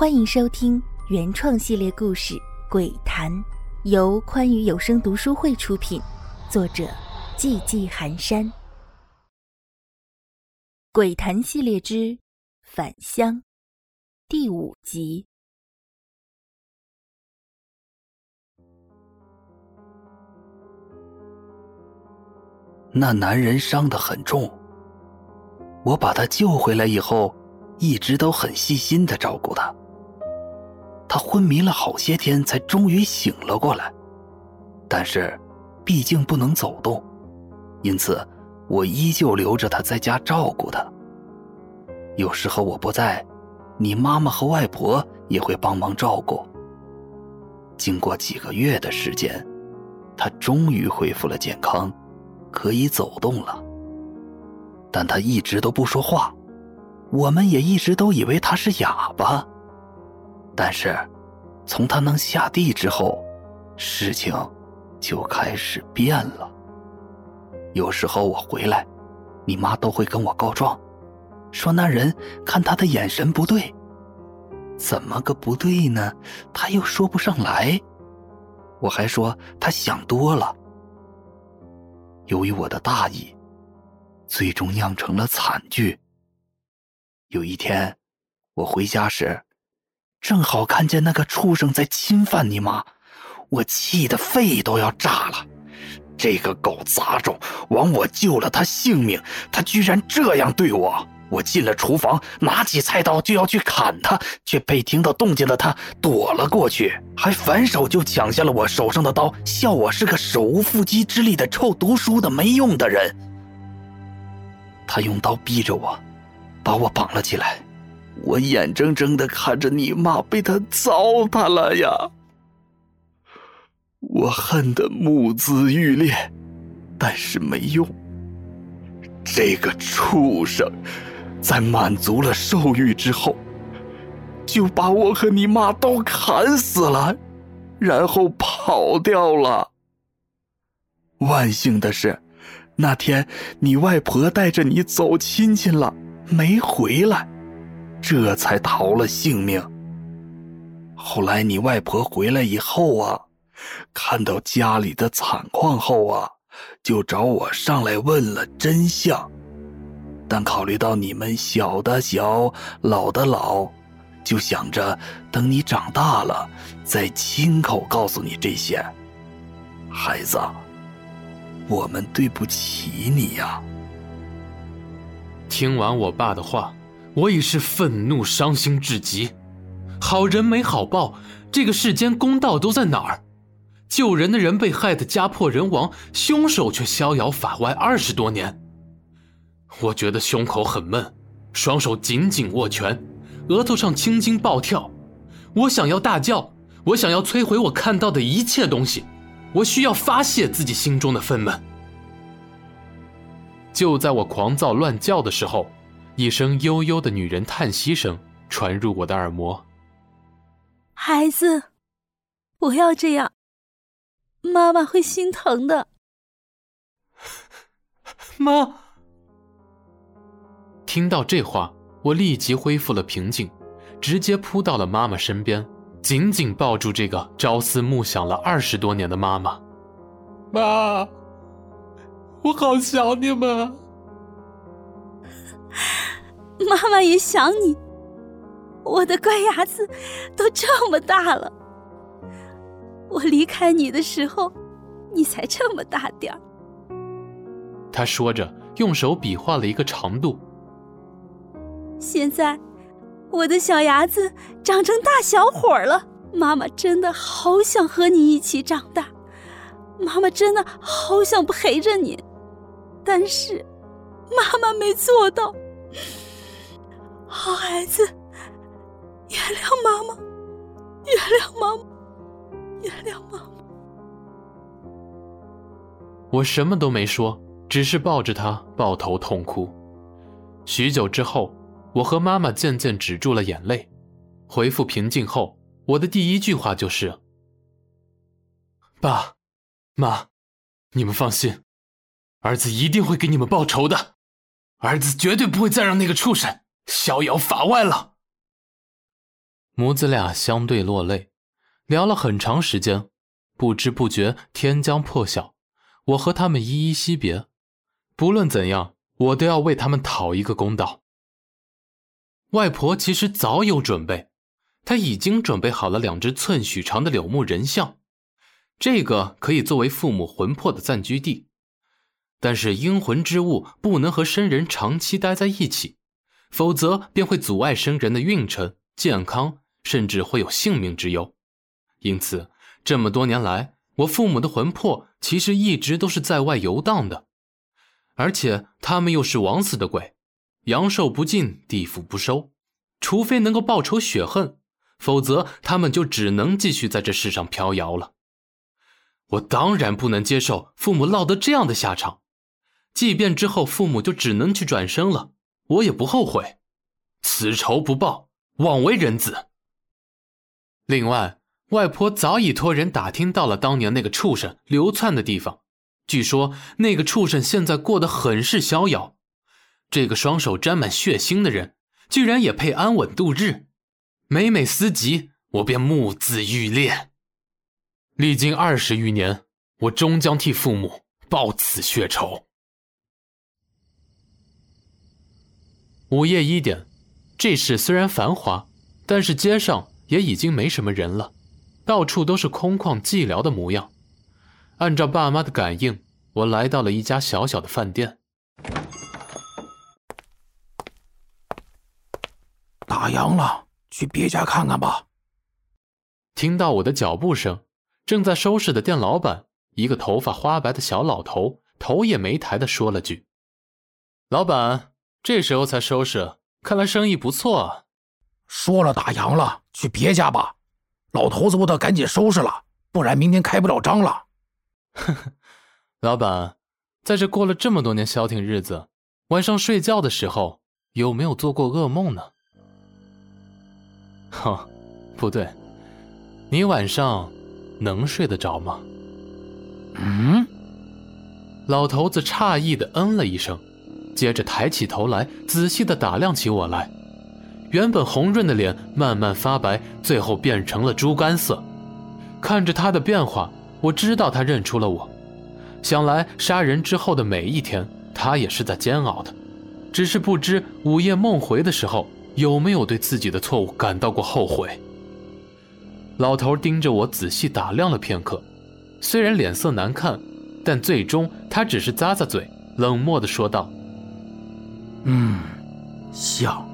欢迎收听原创系列故事《鬼谈》，由宽裕有声读书会出品，作者寂寂寒山。《鬼谈》系列之《返乡》第五集。那男人伤得很重，我把他救回来以后，一直都很细心的照顾他。他昏迷了好些天，才终于醒了过来。但是，毕竟不能走动，因此我依旧留着他在家照顾他。有时候我不在，你妈妈和外婆也会帮忙照顾。经过几个月的时间，他终于恢复了健康，可以走动了。但他一直都不说话，我们也一直都以为他是哑巴。但是，从他能下地之后，事情就开始变了。有时候我回来，你妈都会跟我告状，说那人看他的眼神不对。怎么个不对呢？他又说不上来。我还说他想多了。由于我的大意，最终酿成了惨剧。有一天，我回家时。正好看见那个畜生在侵犯你妈，我气得肺都要炸了。这个狗杂种，枉我救了他性命，他居然这样对我！我进了厨房，拿起菜刀就要去砍他，却被听到动静的他躲了过去，还反手就抢下了我手上的刀，笑我是个手无缚鸡之力的臭读书的没用的人。他用刀逼着我，把我绑了起来。我眼睁睁的看着你妈被他糟蹋了呀！我恨得目眦欲裂，但是没用。这个畜生，在满足了兽欲之后，就把我和你妈都砍死了，然后跑掉了。万幸的是，那天你外婆带着你走亲戚了，没回来。这才逃了性命。后来你外婆回来以后啊，看到家里的惨况后啊，就找我上来问了真相。但考虑到你们小的小，老的老，就想着等你长大了再亲口告诉你这些。孩子，我们对不起你呀。听完我爸的话。我已是愤怒伤心至极，好人没好报，这个世间公道都在哪儿？救人的人被害得家破人亡，凶手却逍遥法外二十多年。我觉得胸口很闷，双手紧紧握拳，额头上青筋暴跳。我想要大叫，我想要摧毁我看到的一切东西，我需要发泄自己心中的愤懑。就在我狂躁乱叫的时候。一声悠悠的女人叹息声传入我的耳膜。孩子，不要这样，妈妈会心疼的。妈，听到这话，我立即恢复了平静，直接扑到了妈妈身边，紧紧抱住这个朝思暮想了二十多年的妈妈。妈，我好想你们。妈妈也想你，我的乖牙子都这么大了。我离开你的时候，你才这么大点儿。他说着，用手比划了一个长度。现在，我的小牙子长成大小伙儿了。妈妈真的好想和你一起长大，妈妈真的好想陪着你，但是，妈妈没做到。好孩子，原谅妈妈，原谅妈妈，原谅妈妈。我什么都没说，只是抱着她抱头痛哭。许久之后，我和妈妈渐渐止住了眼泪，恢复平静后，我的第一句话就是：“爸妈，你们放心，儿子一定会给你们报仇的，儿子绝对不会再让那个畜生。”逍遥法外了。母子俩相对落泪，聊了很长时间，不知不觉天将破晓，我和他们依依惜别。不论怎样，我都要为他们讨一个公道。外婆其实早有准备，她已经准备好了两只寸许长的柳木人像，这个可以作为父母魂魄的暂居地。但是阴魂之物不能和生人长期待在一起，否则便会阻碍生人的运程、健康。甚至会有性命之忧，因此这么多年来，我父母的魂魄其实一直都是在外游荡的，而且他们又是枉死的鬼，阳寿不尽，地府不收，除非能够报仇雪恨，否则他们就只能继续在这世上飘摇了。我当然不能接受父母落得这样的下场，即便之后父母就只能去转生了，我也不后悔。此仇不报，枉为人子。另外，外婆早已托人打听到了当年那个畜生流窜的地方。据说那个畜生现在过得很是逍遥。这个双手沾满血腥的人，居然也配安稳度日？每每思及，我便目眦欲裂。历经二十余年，我终将替父母报此血仇。午夜一点，这市虽然繁华，但是街上。也已经没什么人了，到处都是空旷寂寥的模样。按照爸妈的感应，我来到了一家小小的饭店。打烊了，去别家看看吧。听到我的脚步声，正在收拾的店老板，一个头发花白的小老头，头也没抬的说了句：“老板，这时候才收拾，看来生意不错啊。”说了打烊了，去别家吧。老头子，我得赶紧收拾了，不然明天开不了张了。呵呵，老板，在这过了这么多年消停日子，晚上睡觉的时候有没有做过噩梦呢？哈，不对，你晚上能睡得着吗？嗯。老头子诧异的嗯了一声，接着抬起头来，仔细的打量起我来。原本红润的脸慢慢发白，最后变成了猪肝色。看着他的变化，我知道他认出了我。想来杀人之后的每一天，他也是在煎熬的，只是不知午夜梦回的时候有没有对自己的错误感到过后悔。老头盯着我仔细打量了片刻，虽然脸色难看，但最终他只是咂咂嘴，冷漠地说道：“嗯，像。”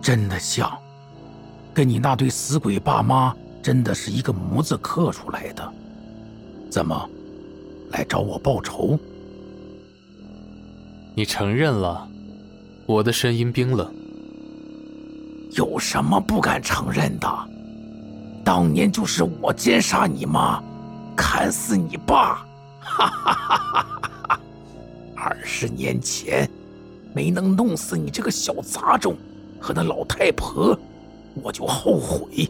真的像，跟你那对死鬼爸妈真的是一个模子刻出来的。怎么，来找我报仇？你承认了？我的声音冰冷。有什么不敢承认的？当年就是我奸杀你妈，砍死你爸。哈哈哈哈哈哈！二十年前，没能弄死你这个小杂种。和那老太婆，我就后悔。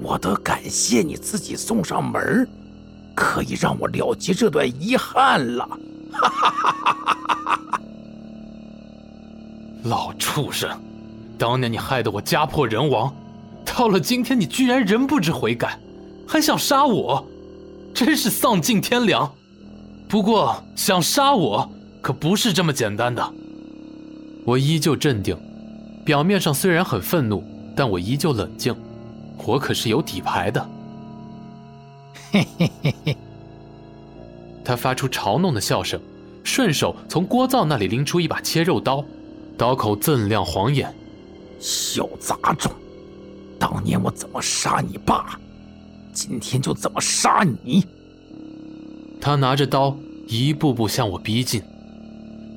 我得感谢你自己送上门，可以让我了结这段遗憾了。哈哈哈哈哈哈！老畜生，当年你害得我家破人亡，到了今天你居然仍不知悔改，还想杀我，真是丧尽天良。不过想杀我可不是这么简单的。我依旧镇定。表面上虽然很愤怒，但我依旧冷静。我可是有底牌的。嘿嘿嘿嘿。他发出嘲弄的笑声，顺手从锅灶那里拎出一把切肉刀，刀口锃亮晃眼。小杂种，当年我怎么杀你爸，今天就怎么杀你。他拿着刀一步步向我逼近，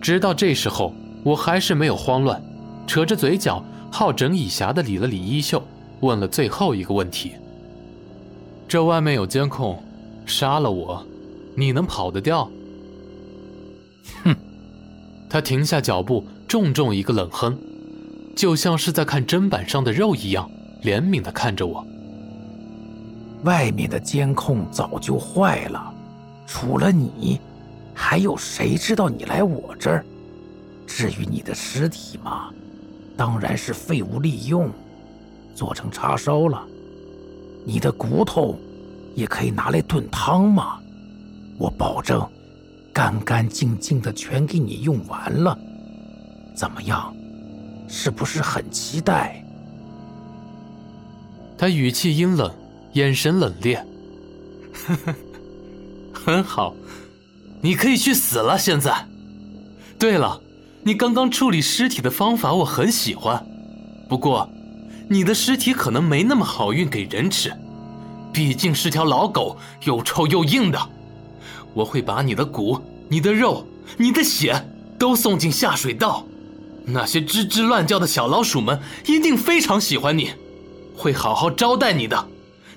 直到这时候，我还是没有慌乱。扯着嘴角，好整以暇的理了理衣袖，问了最后一个问题：“这外面有监控，杀了我，你能跑得掉？”哼！他停下脚步，重重一个冷哼，就像是在看砧板上的肉一样，怜悯的看着我。外面的监控早就坏了，除了你，还有谁知道你来我这儿？至于你的尸体嘛……当然是废物利用，做成叉烧了。你的骨头也可以拿来炖汤嘛，我保证干干净净的全给你用完了。怎么样？是不是很期待？他语气阴冷，眼神冷冽。呵呵，很好，你可以去死了。现在，对了，你刚刚处理尸体的方法我很喜欢，不过，你的尸体可能没那么好运给人吃，毕竟是条老狗，又臭又硬的。我会把你的骨、你的肉、你的血都送进下水道，那些吱吱乱叫的小老鼠们一定非常喜欢你。会好好招待你的，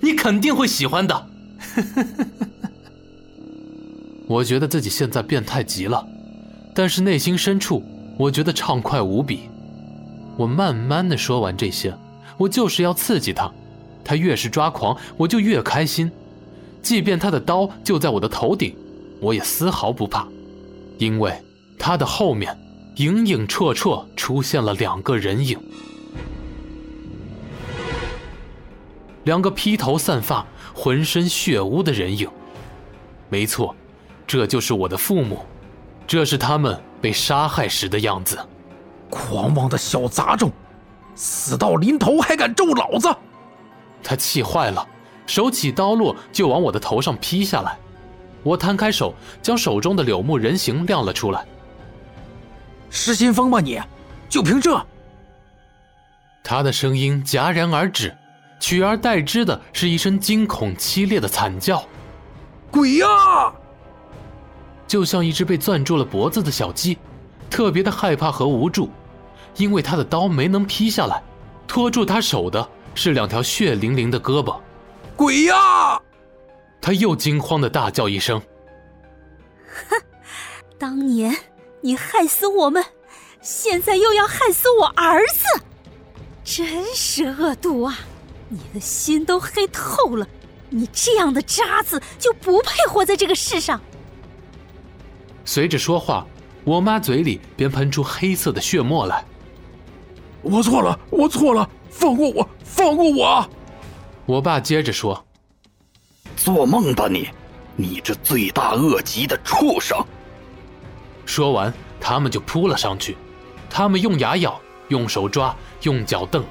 你肯定会喜欢的。我觉得自己现在变态极了，但是内心深处，我觉得畅快无比。我慢慢的说完这些，我就是要刺激他，他越是抓狂，我就越开心。即便他的刀就在我的头顶，我也丝毫不怕，因为他的后面，影影绰绰出现了两个人影。两个披头散发、浑身血污的人影，没错，这就是我的父母，这是他们被杀害时的样子。狂妄的小杂种，死到临头还敢咒老子！他气坏了，手起刀落就往我的头上劈下来。我摊开手，将手中的柳木人形亮了出来。失心疯吧你？就凭这？他的声音戛然而止。取而代之的是一声惊恐凄厉的惨叫，“鬼呀！”就像一只被攥住了脖子的小鸡，特别的害怕和无助，因为他的刀没能劈下来，拖住他手的是两条血淋淋的胳膊，“鬼呀！”他又惊慌的大叫一声，“哼，当年你害死我们，现在又要害死我儿子，真是恶毒啊！”你的心都黑透了，你这样的渣子就不配活在这个世上。随着说话，我妈嘴里便喷出黑色的血沫来。我错了，我错了，放过我，放过我！我爸接着说：“做梦吧你，你这罪大恶极的畜生！”说完，他们就扑了上去，他们用牙咬，用手抓，用脚蹬。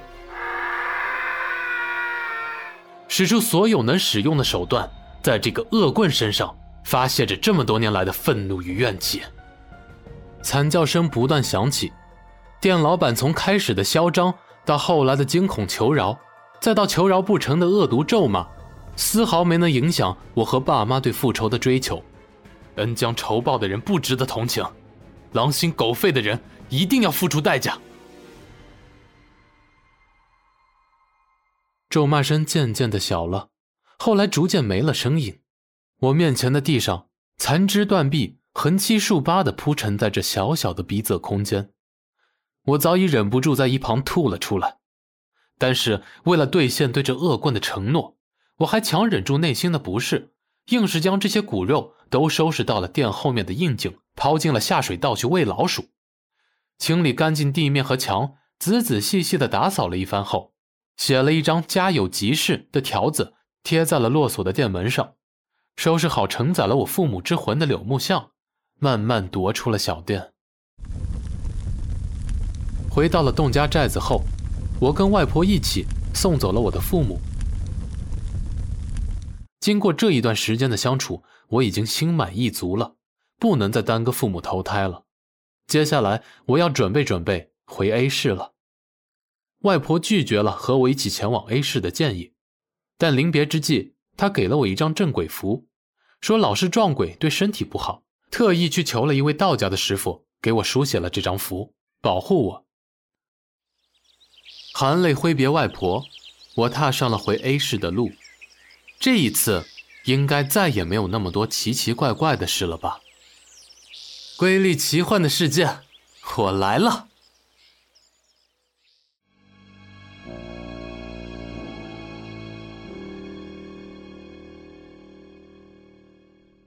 使出所有能使用的手段，在这个恶棍身上发泄着这么多年来的愤怒与怨气。惨叫声不断响起，店老板从开始的嚣张，到后来的惊恐求饶，再到求饶不成的恶毒咒骂，丝毫没能影响我和爸妈对复仇的追求。恩将仇报的人不值得同情，狼心狗肺的人一定要付出代价。咒骂声渐渐的小了，后来逐渐没了声音。我面前的地上残肢断臂横七竖八的铺陈在这小小的逼仄空间，我早已忍不住在一旁吐了出来。但是为了兑现对这恶棍的承诺，我还强忍住内心的不适，硬是将这些骨肉都收拾到了店后面的窨井，抛进了下水道去喂老鼠。清理干净地面和墙，仔仔细细的打扫了一番后。写了一张“家有急事”的条子，贴在了落锁的店门上。收拾好承载了我父母之魂的柳木像，慢慢踱出了小店。回到了洞家寨子后，我跟外婆一起送走了我的父母。经过这一段时间的相处，我已经心满意足了，不能再耽搁父母投胎了。接下来，我要准备准备回 A 市了。外婆拒绝了和我一起前往 A 市的建议，但临别之际，她给了我一张镇鬼符，说老是撞鬼对身体不好，特意去求了一位道家的师傅给我书写了这张符，保护我。含泪挥别外婆，我踏上了回 A 市的路。这一次，应该再也没有那么多奇奇怪怪的事了吧？瑰丽奇幻的世界，我来了。